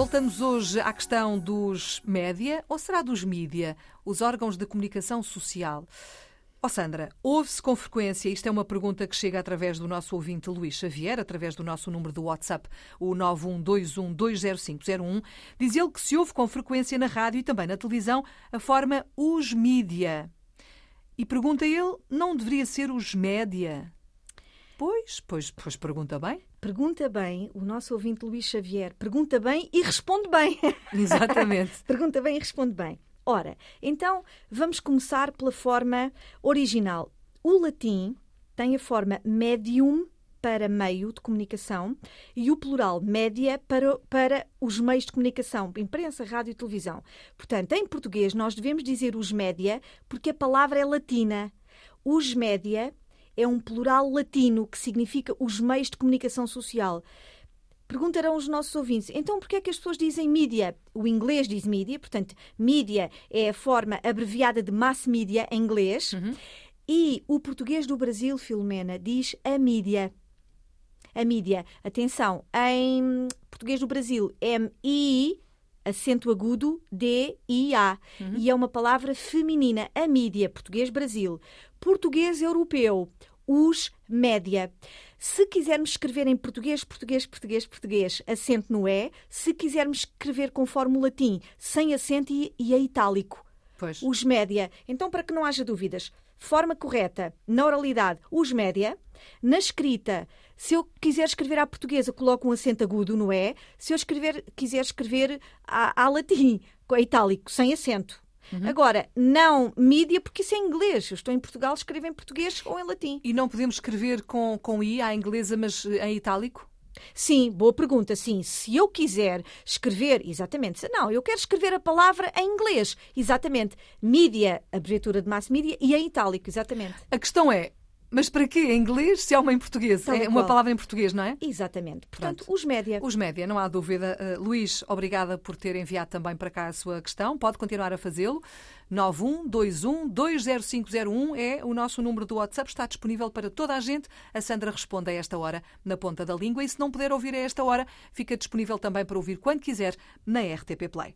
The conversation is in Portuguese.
Voltamos hoje à questão dos média, ou será dos mídia, os órgãos de comunicação social. Ó oh Sandra, ouve-se com frequência, isto é uma pergunta que chega através do nosso ouvinte Luís Xavier, através do nosso número do WhatsApp, o 912120501, diz ele que se ouve com frequência na rádio e também na televisão a forma os mídia. E pergunta ele, não deveria ser os média? Pois, pois, pois pergunta bem. Pergunta bem, o nosso ouvinte Luís Xavier pergunta bem e responde bem. Exatamente. pergunta bem e responde bem. Ora, então vamos começar pela forma original. O latim tem a forma medium para meio de comunicação e o plural média para, para os meios de comunicação, imprensa, rádio e televisão. Portanto, em português, nós devemos dizer os média porque a palavra é latina. Os média é um plural latino que significa os meios de comunicação social. Perguntarão os nossos ouvintes, então porquê é que as pessoas dizem mídia? O inglês diz mídia, portanto, mídia é a forma abreviada de mass media em inglês. Uhum. E o português do Brasil, Filomena, diz a mídia. A mídia, atenção, em português do Brasil, M-I, acento agudo, D-I-A. Uhum. E é uma palavra feminina, a mídia, português Brasil. Português europeu, os média. Se quisermos escrever em português, português, português, português, acento no E. Se quisermos escrever conforme o latim, sem acento e, e a itálico. Pois. Os média. Então, para que não haja dúvidas, forma correta, na oralidade, os média. Na escrita, se eu quiser escrever à portuguesa, coloco um acento agudo no E. Se eu escrever, quiser escrever à, à latim, com itálico, sem acento. Uhum. Agora, não mídia, porque isso é inglês. Eu estou em Portugal, escrevo em português ou em latim. E não podemos escrever com, com I à inglesa, mas em itálico? Sim, boa pergunta. Sim, se eu quiser escrever, exatamente. Não, eu quero escrever a palavra em inglês, exatamente. Mídia, abreviatura de mass media, e em itálico, exatamente. A questão é, mas para quê? Em inglês, se há uma em português? Tal é uma palavra em português, não é? Exatamente. Portanto, Pronto. os média. Os média, não há dúvida. Uh, Luís, obrigada por ter enviado também para cá a sua questão. Pode continuar a fazê-lo. 912120501 é o nosso número do WhatsApp. Está disponível para toda a gente. A Sandra responde a esta hora na ponta da língua. E se não puder ouvir a esta hora, fica disponível também para ouvir quando quiser na RTP Play.